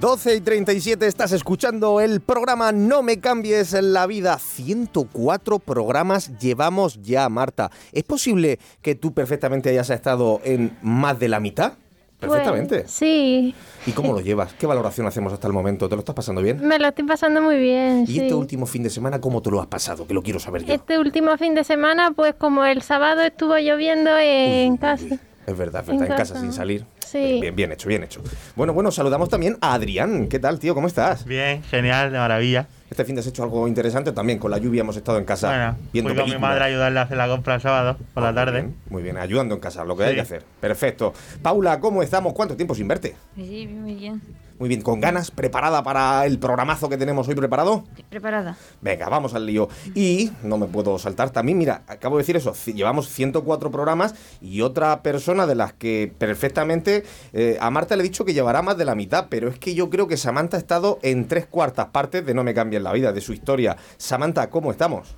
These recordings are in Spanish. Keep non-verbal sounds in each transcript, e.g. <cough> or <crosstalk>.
12 y 37 estás escuchando el programa No me cambies la vida. 104 programas llevamos ya, Marta. ¿Es posible que tú perfectamente hayas estado en más de la mitad? Perfectamente. Pues, sí. ¿Y cómo lo llevas? ¿Qué valoración hacemos hasta el momento? ¿Te lo estás pasando bien? Me lo estoy pasando muy bien. ¿Y sí. este último fin de semana cómo te lo has pasado? Que lo quiero saber yo. Este último fin de semana, pues como el sábado estuvo lloviendo en casa. Es verdad, es En verdad, en casa casa. sin salir. Sí. Bien, bien hecho, bien hecho. Bueno, bueno, saludamos también a Adrián. ¿Qué tal, tío? ¿Cómo estás? Bien, genial, de maravilla. Este fin de has hecho algo interesante también. Con la lluvia hemos estado en casa Bueno, viendo fui con mi madre a ayudarle a hacer la compra el sábado por Ah, la tarde. Muy bien, muy bien, ayudando en casa, lo que hay que hacer. Perfecto. Paula, ¿cómo estamos? ¿Cuánto tiempo sin verte? Sí, muy bien. Muy bien, ¿con ganas? ¿Preparada para el programazo que tenemos hoy preparado? Preparada. Venga, vamos al lío. Y no me puedo saltar también, mira, acabo de decir eso, llevamos 104 programas y otra persona de las que perfectamente eh, a Marta le he dicho que llevará más de la mitad, pero es que yo creo que Samantha ha estado en tres cuartas partes de No me cambien la vida, de su historia. Samantha, ¿cómo estamos?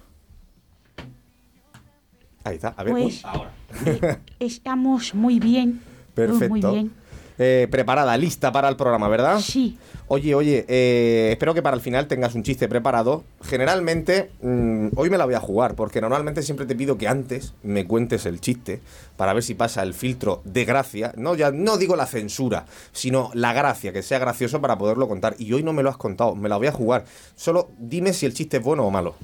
Ahí está, a ver. uy, Pues ahora. eh, estamos muy bien. Perfecto. Muy bien. Eh, preparada, lista para el programa, ¿verdad? Sí. Oye, oye, eh, espero que para el final tengas un chiste preparado. Generalmente, mm, hoy me la voy a jugar, porque normalmente siempre te pido que antes me cuentes el chiste para ver si pasa el filtro de gracia. No, ya no digo la censura, sino la gracia, que sea gracioso para poderlo contar. Y hoy no me lo has contado, me la voy a jugar. Solo dime si el chiste es bueno o malo.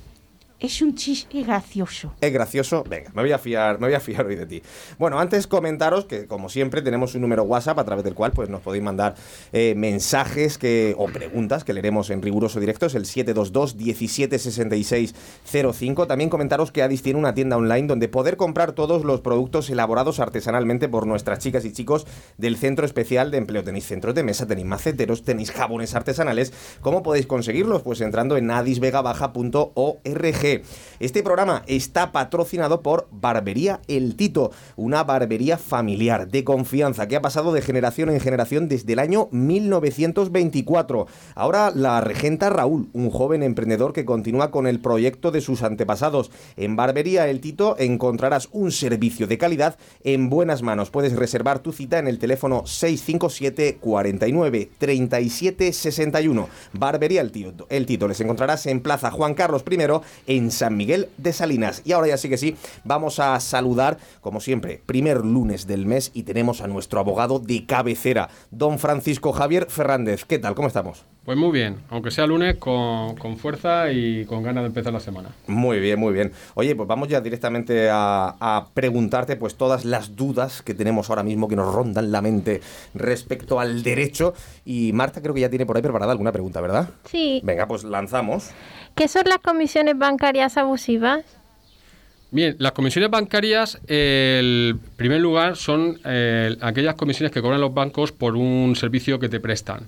Es un chiste gracioso. ¿Es gracioso? Venga, me voy a fiar, me voy a fiar hoy de ti. Bueno, antes comentaros que, como siempre, tenemos un número WhatsApp a través del cual pues, nos podéis mandar eh, mensajes que, o preguntas que leeremos en riguroso directo. Es el 722-176605. También comentaros que Adis tiene una tienda online donde poder comprar todos los productos elaborados artesanalmente por nuestras chicas y chicos del Centro Especial de Empleo. Tenéis centros de mesa, tenéis maceteros, tenéis jabones artesanales. ¿Cómo podéis conseguirlos? Pues entrando en adisvegabaja.org. Este programa está patrocinado por Barbería El Tito, una barbería familiar de confianza que ha pasado de generación en generación desde el año 1924. Ahora la regenta Raúl, un joven emprendedor que continúa con el proyecto de sus antepasados. En Barbería El Tito encontrarás un servicio de calidad en buenas manos. Puedes reservar tu cita en el teléfono 657 49 37 61. Barbería El Tito. El Tito les encontrarás en Plaza Juan Carlos I en San Miguel de Salinas. Y ahora ya sí que sí, vamos a saludar, como siempre, primer lunes del mes y tenemos a nuestro abogado de cabecera, don Francisco Javier Fernández. ¿Qué tal? ¿Cómo estamos? Pues muy bien, aunque sea lunes, con, con fuerza y con ganas de empezar la semana. Muy bien, muy bien. Oye, pues vamos ya directamente a, a preguntarte pues todas las dudas que tenemos ahora mismo que nos rondan la mente respecto al derecho. Y Marta creo que ya tiene por ahí preparada alguna pregunta, ¿verdad? Sí. Venga, pues lanzamos. ¿Qué son las comisiones bancarias abusivas? Bien, las comisiones bancarias, el primer lugar, son eh, aquellas comisiones que cobran los bancos por un servicio que te prestan.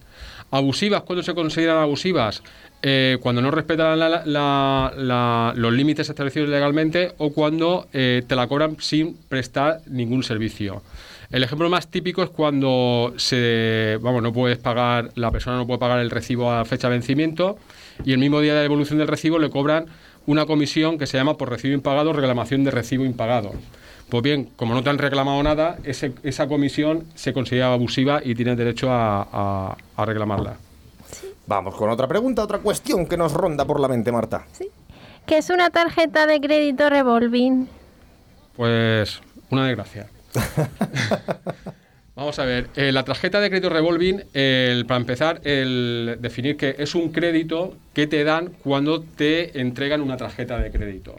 Abusivas, ¿cuándo se consideran abusivas? Eh, cuando no respetan la- los límites establecidos legalmente o cuando eh, te la cobran sin prestar ningún servicio. El ejemplo más típico es cuando se, vamos, no puedes pagar, la persona no puede pagar el recibo a fecha de vencimiento y el mismo día de la devolución del recibo le cobran una comisión que se llama por recibo impagado, reclamación de recibo impagado. Pues bien, como no te han reclamado nada, ese- esa comisión se considera abusiva y tienes derecho a, a- a reclamarla. Vamos con otra pregunta, otra cuestión que nos ronda por la mente, Marta. ¿Qué es una tarjeta de crédito revolving? Pues una desgracia. <laughs> Vamos a ver, eh, la tarjeta de crédito revolving, el- para empezar, el definir que es un crédito que te dan cuando te entregan una tarjeta de crédito.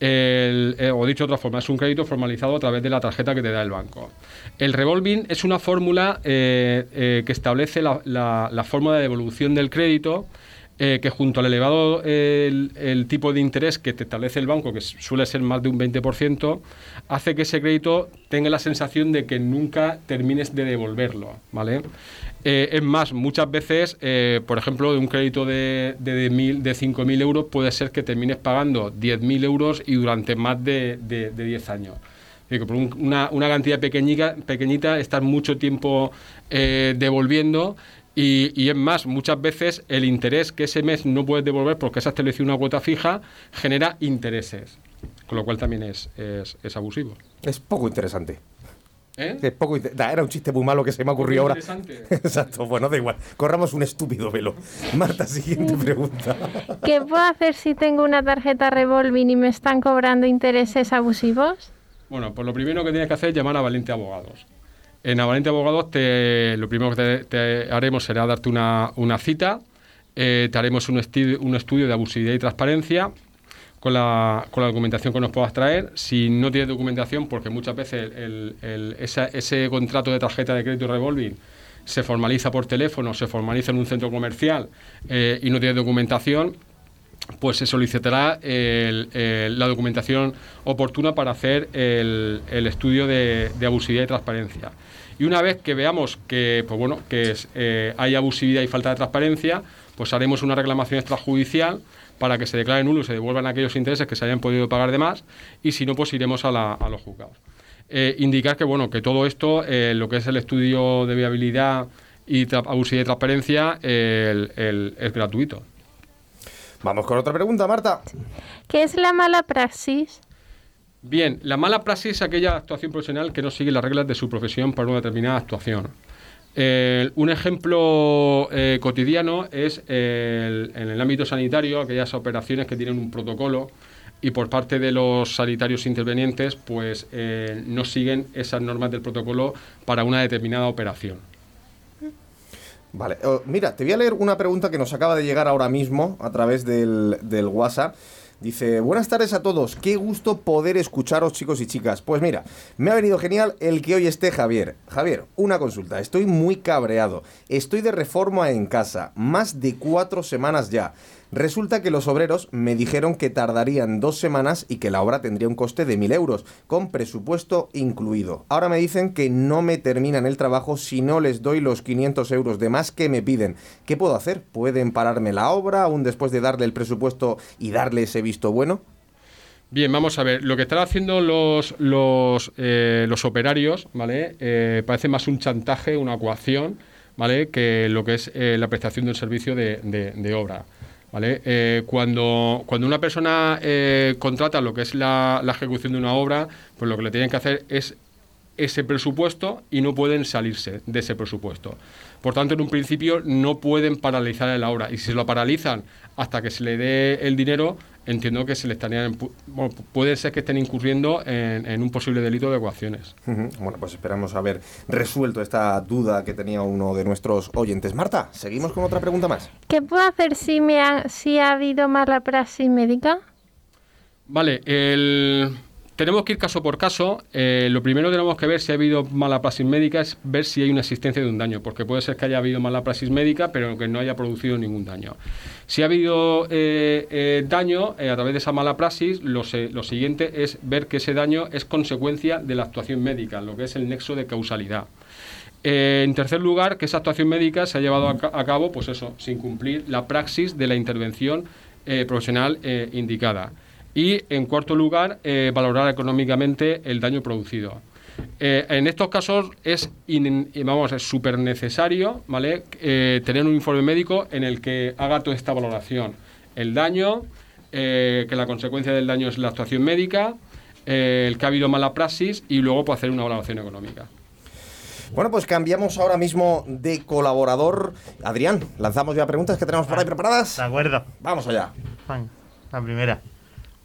Eh, o dicho de otra forma, es un crédito formalizado a través de la tarjeta que te da el banco. El revolving es una fórmula eh, que establece la, la- la forma de devolución del crédito eh, que junto al elevado el, tipo de interés que te establece el banco, que suele ser más de un 20%, hace que ese crédito tenga la sensación de que nunca termines de devolverlo, ¿vale? Eh, es más, muchas veces, eh, por ejemplo, de un crédito de, de, de, mil- de 5.000 euros puede ser que termines pagando 10.000 euros y durante más de, de, de 10 años. Digo, por un- una, una cantidad pequeñica, pequeñita, estás mucho tiempo devolviendo y, y es más, muchas veces el interés que ese mes no puedes devolver porque se ha establecido una cuota fija genera intereses, con lo cual también es, es, es abusivo. Es poco interesante. ¿Eh? Es poco da, Era un chiste muy malo que se me ocurrió ahora. Interesante. <laughs> Exacto, bueno, da igual. Corramos un estúpido velo. Marta, siguiente <laughs> pregunta. ¿Qué puedo hacer si tengo una tarjeta revolving y me están cobrando intereses abusivos? Bueno, pues lo primero que tienes que hacer es llamar a Valente Abogados. En a Valente Abogados te, lo primero que te, haremos será darte una, una cita, eh, te haremos un, estudio de abusividad y transparencia con la, con la documentación que nos puedas traer. Si no tienes documentación, porque muchas veces el- ese contrato de tarjeta de crédito revolving se formaliza por teléfono, se formaliza en un centro comercial eh, y no tienes documentación, pues se solicitará el- la documentación oportuna para hacer el, estudio de, abusividad y transparencia. Y una vez que veamos que, pues bueno, que eh, hay abusividad y falta de transparencia, pues haremos una reclamación extrajudicial para que se declaren nulos y se devuelvan aquellos intereses que se hayan podido pagar de más y si no, pues iremos a, la- a los juzgados. Eh, indicar que bueno que todo esto, eh, lo que es el estudio de viabilidad y abusividad y transparencia, es gratuito. Vamos con otra pregunta, Marta. ¿Qué es la mala praxis? Bien, la mala praxis es aquella actuación profesional que no sigue las reglas de su profesión para una determinada actuación. Eh, un ejemplo eh, cotidiano es el- en el ámbito sanitario, aquellas operaciones que tienen un protocolo y por parte de los sanitarios intervenientes pues eh, no siguen esas normas del protocolo para una determinada operación. Vale, oh, mira, te voy a leer una pregunta que nos acaba de llegar ahora mismo a través del, del WhatsApp. Dice, buenas tardes a todos, qué gusto poder escucharos chicos y chicas. Pues mira, me ha venido genial el que hoy esté Javier. Javier, una consulta, estoy muy cabreado, estoy de reforma en casa, más de cuatro semanas ya. Resulta que los obreros me dijeron que tardarían dos semanas y que la obra tendría un coste de mil euros, con presupuesto incluido. Ahora me dicen que no me terminan el trabajo si no les doy los 500 euros de más que me piden. ¿Qué puedo hacer? ¿Pueden pararme la obra aún después de darle el presupuesto y darle ese visto bueno? Bien, vamos a ver. Lo que están haciendo los, los, eh, los operarios, ¿vale? Eh, parece más un chantaje, una coacción, ¿vale? Que lo que es eh, la prestación de un servicio de obra, ¿vale? Eh, cuando, cuando una persona eh, contrata lo que es la, ejecución de una obra, pues lo que le tienen que hacer es ese presupuesto y no pueden salirse de ese presupuesto. Por tanto, en un principio no pueden paralizar la obra y si se lo paralizan hasta que se le dé el dinero, entiendo que se le estarían bueno, pu- puede ser que estén incurriendo en, en un posible delito de coacciones. Ujú, Bueno, pues esperamos haber resuelto esta duda que tenía uno de nuestros oyentes. Marta, seguimos con otra pregunta más. ¿Qué puedo hacer si, me ha, si ha habido mala praxis médica? Vale, el- tenemos que ir caso por caso. Eh, lo primero que tenemos que ver si ha habido mala praxis médica es ver si hay una existencia de un daño, porque puede ser que haya habido mala praxis médica, pero que no haya producido ningún daño. Si ha habido eh, eh, daño a través de esa mala praxis, lo, siguiente es ver que ese daño es consecuencia de la actuación médica, lo que es el nexo de causalidad. En tercer lugar, que esa actuación médica se ha llevado a, ca- a cabo, pues eso, sin cumplir la praxis de la intervención profesional indicada. Y en cuarto lugar, eh, valorar económicamente el daño producido. Eh, en estos casos es, in- vamos, es súper necesario ¿vale? Eh, tener un informe médico en el que haga toda esta valoración. El daño, eh, que la consecuencia del daño es la actuación médica, eh, el que ha habido mala praxis y luego pues, hacer una valoración económica. Bueno, pues cambiamos ahora mismo de colaborador. Adrián, lanzamos ya preguntas que tenemos por ahí preparadas. De acuerdo. Vamos allá. La primera.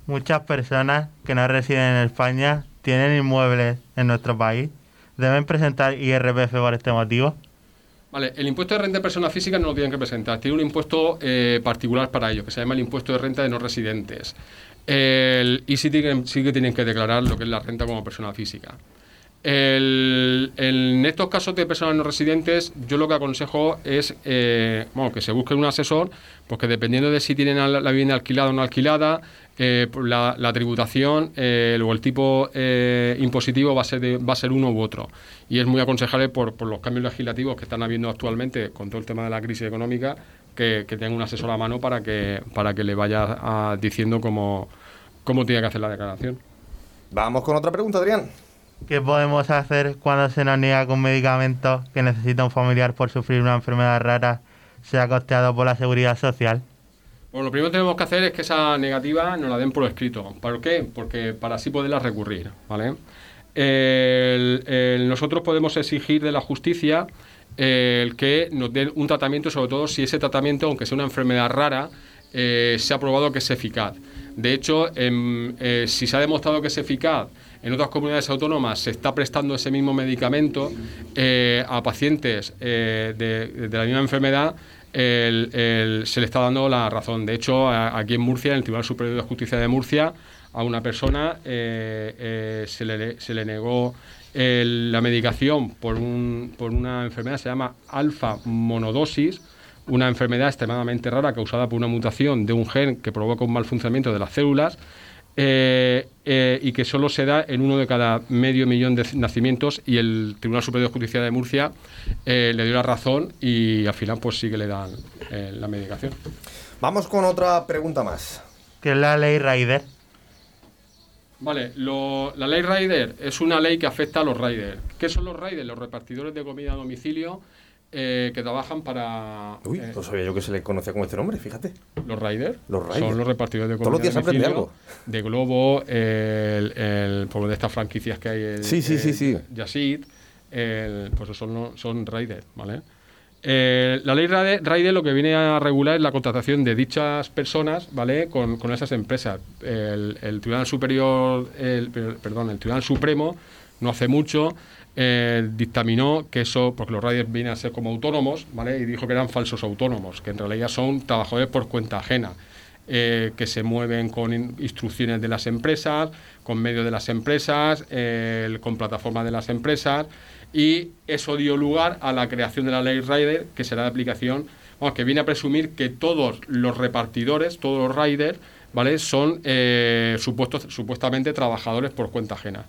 Muchas personas que no residen en España tienen inmuebles en nuestro país. ¿Deben presentar IRPF por este motivo? Vale, el impuesto de renta de personas físicas no lo tienen que presentar. Tiene un impuesto eh, particular para ello, que se llama el impuesto de renta de no residentes. El- y sí, tienen- sí que tienen que declarar lo que es la renta como persona física. En estos casos de personas no residentes, yo lo que aconsejo es eh, bueno, que se busque un asesor, porque dependiendo de si tienen la vivienda alquilada o no alquilada, eh, por la, la tributación eh, o el tipo eh, impositivo va a, ser de- va a ser uno u otro. Y es muy aconsejable por, los cambios legislativos que están habiendo actualmente con todo el tema de la crisis económica, que, que tenga un asesor a mano para que, para que le vaya ah, diciendo cómo tiene que hacer la declaración. Vamos con otra pregunta, Adrián. ¿Qué podemos hacer cuando se nos niega que un medicamento que necesita un familiar por sufrir una enfermedad rara sea costeado por la seguridad social? Bueno, lo primero que tenemos que hacer es que esa negativa nos la den por escrito. ¿Para qué? Porque para así poderla recurrir, ¿vale? Nosotros podemos exigir de la justicia eh, el que nos den un tratamiento, sobre todo si ese tratamiento, aunque sea una enfermedad rara, eh, se ha probado que es eficaz. De hecho, em, eh, si se ha demostrado que es eficaz en otras comunidades autónomas, se está prestando ese mismo medicamento eh, a pacientes eh, de, la misma enfermedad, el- se le está dando la razón. De hecho, a- aquí en Murcia, en el Tribunal Superior de Justicia de Murcia, a una persona se, le, negó la medicación por, por una enfermedad, se llama alfa monodosis, una enfermedad extremadamente rara causada por una mutación de un gen que provoca un mal funcionamiento de las células eh, eh, y que solo se da en uno de cada medio millón de nacimientos y el Tribunal Superior de Justicia de Murcia eh, le dio la razón y al final pues sí que le dan eh, la medicación. Vamos con otra pregunta más. ¿Qué es la ley Raider? Vale, lo- la ley Rider es una ley que afecta a los Riders. ¿Qué son los Riders? Los repartidores de comida a domicilio eh, que trabajan para... Uy, eh, no sabía yo que se le conocía con este nombre, fíjate. Los Riders. Los Riders. Son los repartidores de Todos los días domicilio algo. De Globo, el, el, por de estas franquicias que hay. El, Sí, sí, sí, el sí. Yasid, el- pues son, son Riders, ¿vale? Eh, la ley Rider lo que viene a regular es la contratación de dichas personas, ¿vale? Con, esas empresas. El, Tribunal Superior, el, per- perdón, el Tribunal Supremo no hace mucho eh, dictaminó que eso, porque los riders vienen a ser como autónomos, ¿vale? Y dijo que eran falsos autónomos, que en realidad son trabajadores por cuenta ajena. eh, que se mueven con in- instrucciones de las empresas, con medios de las empresas, con plataformas de las empresas, y eso dio lugar a la creación de la ley Rider, que será de aplicación, vamos, que viene a presumir que todos los repartidores, todos los riders, ¿vale? son eh, supuestos, supuestamente trabajadores por cuenta ajena.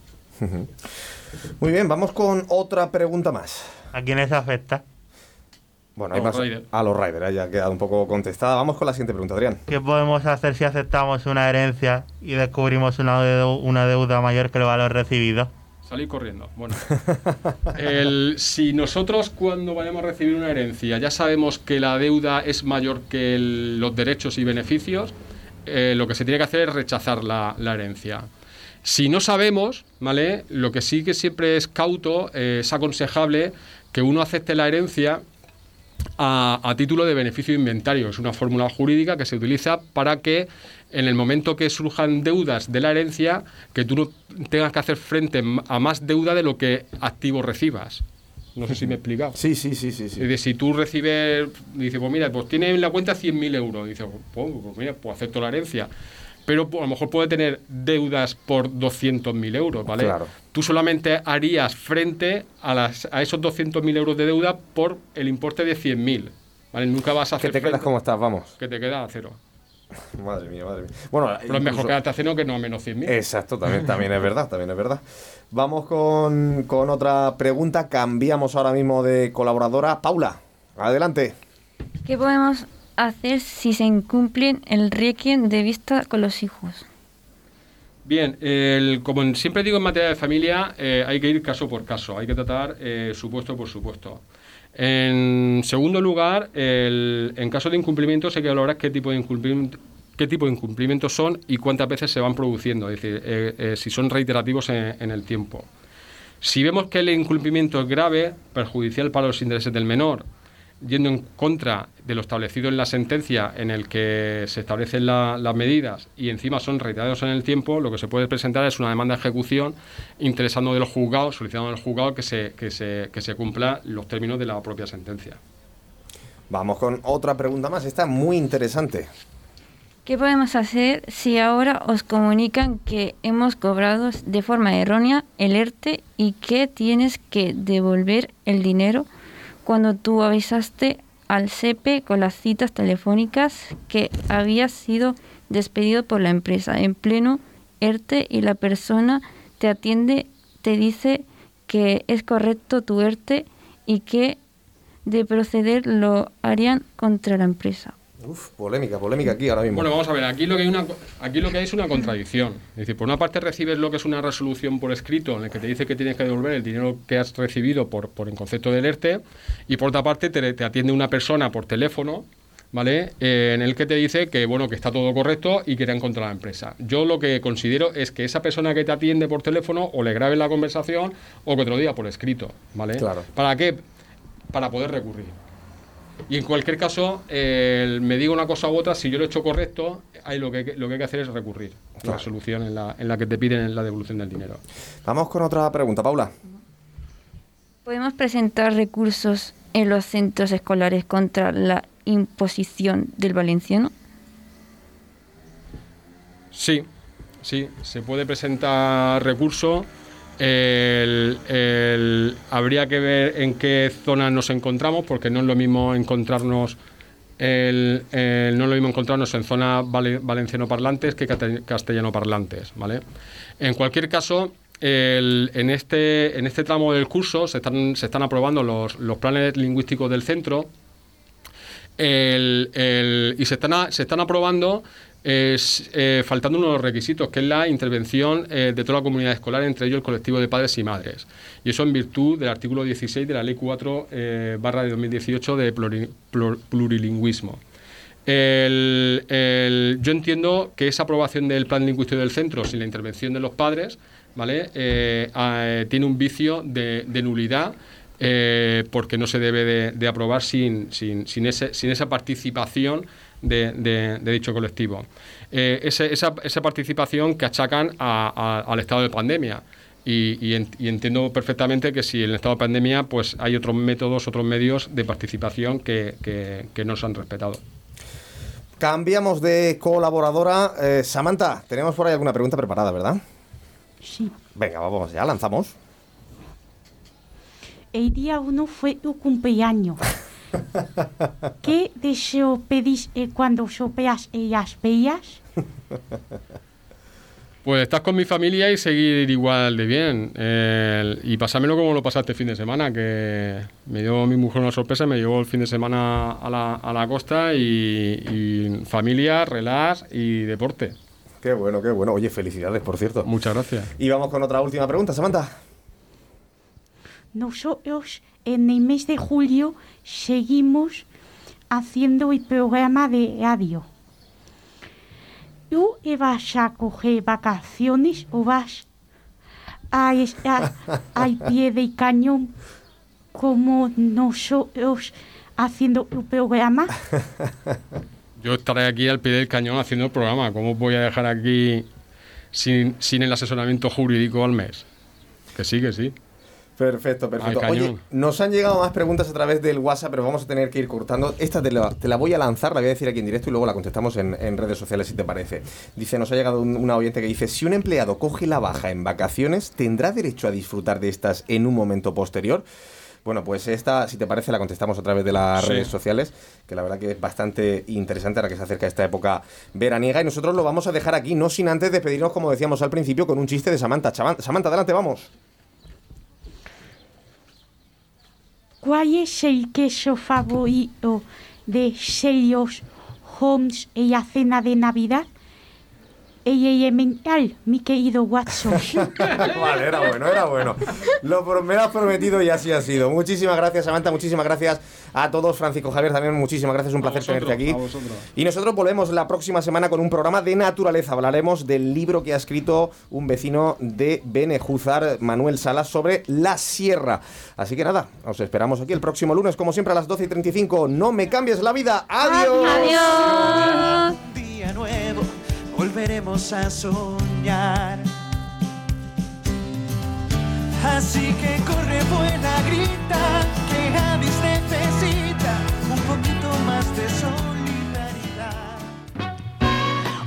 Muy bien, vamos con otra pregunta más. ¿A quiénes afecta? Bueno, hay A los más. Riders. A los Riders, ya ha quedado un poco contestada. Vamos con la siguiente pregunta, Adrián. ¿Qué podemos hacer si aceptamos una herencia y descubrimos una deuda mayor que el valor recibido? Salir corriendo. Bueno, <laughs> si nosotros cuando vayamos a recibir una herencia ya sabemos que la deuda es mayor que los derechos y beneficios, eh, lo que se tiene que hacer es rechazar la, la herencia. Si no sabemos, ¿vale? Lo que sí que siempre es cauto, eh, es aconsejable que uno acepte la herencia a, a título de beneficio de inventario. Es una fórmula jurídica que se utiliza para que en el momento que surjan deudas de la herencia, que tú no tengas que hacer frente a más deuda de lo que activo recibas. No sé si me he explicado. Sí, sí, sí, sí. Sí. decir, si tú recibes, dices, pues mira, pues tiene en la cuenta 100.000 euros. Dices, pues, pues mira, pues acepto la herencia. Pero pues, a lo mejor puede tener deudas por 200.000 euros, ¿vale? Claro. Tú solamente harías frente a, las, a esos 200.000 euros de deuda por el importe de 100.000, ¿vale? Nunca vas a Que hacer te quedas frente- como estás, vamos. que te queda a cero. <laughs> Madre mía, madre mía. Bueno, Pero es mejor incluso- quedarte a cero que no a menos 100.000. Exacto, también, <laughs> también es verdad, también es verdad. Vamos con, con otra pregunta. Cambiamos ahora mismo de colaboradora. Paula, adelante. ¿Qué podemos hacer si se incumplen el requiem de vista con los hijos? Bien, el- como siempre digo en materia de familia, eh, hay que ir caso por caso, hay que tratar eh, supuesto por supuesto. En segundo lugar, el- en caso de incumplimientos hay que valorar qué tipo de incumplimiento qué tipo de incumplimientos son y cuántas veces se van produciendo, es decir, eh, eh, si son reiterativos en el tiempo. Si vemos que el incumplimiento es grave, perjudicial para los intereses del menor, yendo en contra de lo establecido en la sentencia en el que se establecen la- las medidas y encima son reiterados en el tiempo, lo que se puede presentar es una demanda de ejecución interesando del juzgado, solicitando al juzgado que se, que se, que se cumpla los términos de la propia sentencia. Vamos con otra pregunta más. Está muy interesante. ¿Qué podemos hacer si ahora os comunican que hemos cobrado de forma errónea el ERTE y que tienes que devolver el dinero cuando tú avisaste al CEPE con las citas telefónicas que habías sido despedido por la empresa en pleno ERTE y la persona te atiende, te dice que es correcto tu ERTE y que de proceder lo harían contra la empresa? Uf, polémica, polémica aquí ahora mismo. Bueno, vamos a ver, aquí lo que hay una aquí lo que hay es una contradicción. Es decir, por una parte recibes lo que es una resolución por escrito en el que te dice que tienes que devolver el dinero que has recibido por, por el concepto del ERTE y por otra parte te, te atiende una persona por teléfono ¿vale? Eh, en el que te dice que bueno que está todo correcto y que irán contra la empresa. Yo lo que considero es que esa persona que te atiende por teléfono o le grabe la conversación o que te lo diga por escrito, ¿vale? Claro. ¿Para qué? Para poder recurrir. Y en cualquier caso, eh, me diga una cosa u otra, si yo lo he hecho correcto, hay lo, que, lo que hay que hacer es recurrir a Claro. la solución en la, en la que te piden la devolución del dinero. Vamos con otra pregunta, Paula. ¿Podemos presentar recursos en los centros escolares contra la imposición del valenciano? Sí, sí, se puede presentar recurso. Habría que ver en qué zona nos encontramos, porque no es lo mismo encontrarnos el- no es lo mismo encontrarnos en zonas vale- valenciano parlantes que castellano parlantes, ¿vale? En cualquier caso, el- en, este, en este tramo del curso se están, se están aprobando los planes lingüísticos del centro el- y se están, se están aprobando es, eh, faltando unos requisitos, que es la intervención eh, de toda la comunidad escolar, entre ellos el colectivo de padres y madres. Y eso en virtud del artículo 16 de la Ley 4 eh, barra de 2018 de pluri- plur- plurilingüismo. Yo entiendo que esa aprobación del plan lingüístico del centro sin la intervención de los padres ¿vale? Eh, tiene un vicio de, de nulidad eh, porque no se debe de, de aprobar sin, sin, sin, ese, sin esa participación de, de- de dicho colectivo. Eh, ese- esa, esa participación que achacan a- a- al estado de pandemia. Y, y en- y entiendo perfectamente que si en el estado de pandemia pues hay otros métodos, otros medios de participación que, que- que no se han respetado. Cambiamos de colaboradora. Eh, Samantha, tenemos por ahí alguna pregunta preparada, ¿verdad? Sí. Venga, vamos ya, lanzamos. El día uno fue tu cumpleaños. <laughs> ¿Qué deseo pedís eh, cuando sopeas ellas bellas? Pues estás con mi familia y seguir igual de bien. Eh, y pasármelo como lo pasaste el fin de semana, que me dio mi mujer una sorpresa, me llevó el fin de semana a la, a la costa y, y familia, relax y deporte. Qué bueno, qué bueno. Oye, felicidades, por cierto. Muchas gracias. Y vamos con otra última pregunta, Samantha. Nosotros en el mes de julio seguimos haciendo el programa de radio. ¿Tú vas a coger vacaciones o vas a estar <laughs> al pie del cañón como nosotros haciendo tu programa? Yo estaré aquí al pie del cañón haciendo el programa. ¿Cómo voy a dejar aquí sin, sin el asesoramiento jurídico al mes? Que sí, que sí. Perfecto, perfecto. Oye, nos han llegado más preguntas a través del WhatsApp, pero vamos a tener que ir cortando. Esta te la, te la voy a lanzar, la voy a decir aquí en directo y luego la contestamos en, en redes sociales si te parece. Dice, nos ha llegado un- una oyente que dice, si un empleado coge la baja en vacaciones, ¿tendrá derecho a disfrutar de estas en un momento posterior? Bueno, pues esta, si te parece, la contestamos a través de las Sí. redes sociales, que la verdad que es bastante interesante ahora que se acerca esta época veraniega. Y nosotros lo vamos a dejar aquí, no sin antes despedirnos, como decíamos al principio, con un chiste de Samantha. Samantha, adelante, vamos. ¿Cuál es el queso favorito de Sherlock Holmes en la cena de Navidad? El elemental, mi querido Watson. <laughs> vale, era bueno, era bueno. Lo me lo has prometido y así ha sido. Muchísimas gracias, Samantha. Muchísimas gracias a todos. Francisco Javier, también muchísimas gracias. Un placer vosotros, tenerte aquí. a vosotros. Y nosotros volvemos la próxima semana con un programa de naturaleza. Hablaremos del libro que ha escrito un vecino de Benejúzar, Manuel Salas, sobre la sierra. Así que nada, os esperamos aquí el próximo lunes, como siempre, a las 12 y 35. No me cambies la vida. ¡Adiós! Adiós. Día nuevo volveremos a soñar. Así que corre, buena